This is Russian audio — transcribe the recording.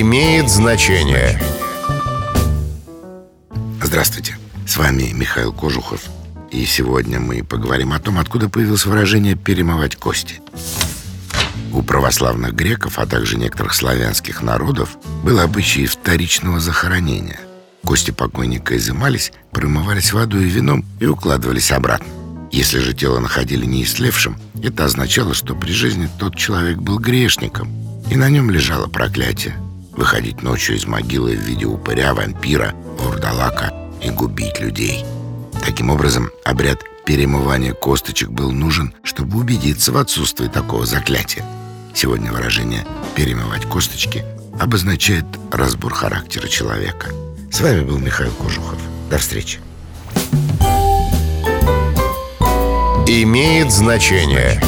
имеет значение. Здравствуйте, с вами Михаил Кожухов. И сегодня мы поговорим о том, откуда появилось выражение «перемывать кости». У православных греков, а также некоторых славянских народов был обычай вторичного захоронения. Кости покойника изымались, промывались водой и вином и укладывались обратно. Если же тело находили неистлевшим, это означало, что при жизни тот человек был грешником, и на нем лежало проклятие. Выходить ночью из могилы в виде упыря, вампира, вурдалака и губить людей. Таким образом, обряд перемывания косточек был нужен, чтобы убедиться в отсутствии такого заклятия. Сегодня выражение «перемывать косточки» обозначает разбор характера человека. С вами был Михаил Кожухов. До встречи. Имеет значение.